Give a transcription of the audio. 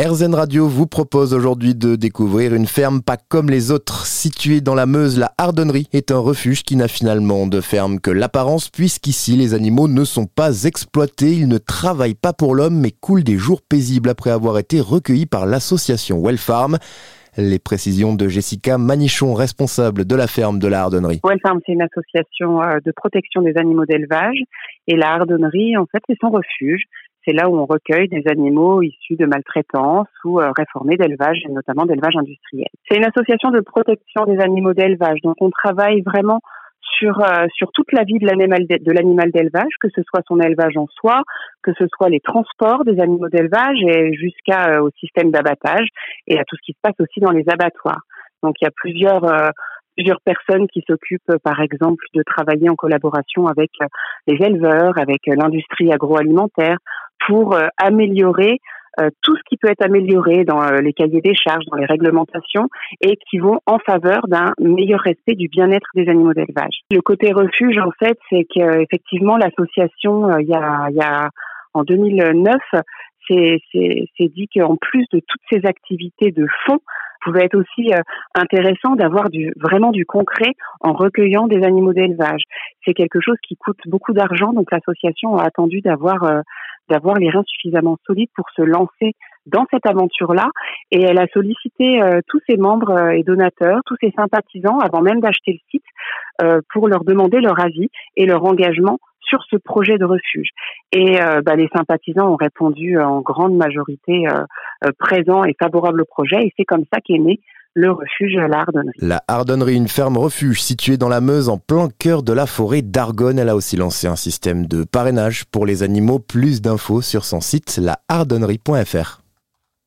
RZN Radio vous propose aujourd'hui de découvrir une ferme pas comme les autres. Située dans la Meuse, la Ardonnerie est un refuge qui n'a finalement de ferme que l'apparence puisqu'ici les animaux ne sont pas exploités, ils ne travaillent pas pour l'homme mais coulent des jours paisibles après avoir été recueillis par l'association Wellfarm. Les précisions de Jessica Manichon, responsable de la ferme de la Ardonnerie. Wellfarm, c'est une association euh, de protection des animaux d'élevage et la Ardonnerie, en fait, c'est son refuge c'est là où on recueille des animaux issus de maltraitance ou euh, réformés d'élevage, et notamment d'élevage industriel. C'est une association de protection des animaux d'élevage, donc on travaille vraiment sur euh, sur toute la vie de l'animal d'élevage, que ce soit son élevage en soi, que ce soit les transports des animaux d'élevage et jusqu'à euh, au système d'abattage et à tout ce qui se passe aussi dans les abattoirs. Donc il y a plusieurs plusieurs personnes qui s'occupent, par exemple, de travailler en collaboration avec les éleveurs, avec l'industrie agroalimentaire, pour euh, améliorer euh, tout ce qui peut être amélioré dans euh, les cahiers des charges, dans les réglementations, et qui vont en faveur d'un meilleur respect du bien-être des animaux d'élevage. Le côté refuge, en fait, c'est qu'effectivement l'association, il y a, il y a en 2009, c'est dit qu'en plus de toutes ces activités de fond, pouvait être aussi intéressant d'avoir du vraiment du concret en recueillant des animaux d'élevage. C'est quelque chose qui coûte beaucoup d'argent, donc l'association a attendu d'avoir d'avoir les reins suffisamment solides pour se lancer dans cette aventure-là. Et elle a sollicité euh, tous ses membres euh, et donateurs, tous ses sympathisants, avant même d'acheter le site, euh, pour leur demander leur avis et leur engagement sur ce projet de refuge. Et bah, les sympathisants ont répondu en grande majorité présents et favorables au projet. Et c'est comme ça qu'est né le refuge à la Hardonnerie. La Hardonnerie, une ferme refuge située dans la Meuse en plein cœur de la forêt d'Argonne. Elle a aussi lancé un système de parrainage pour les animaux. Plus d'infos sur son site lahardonnerie.fr.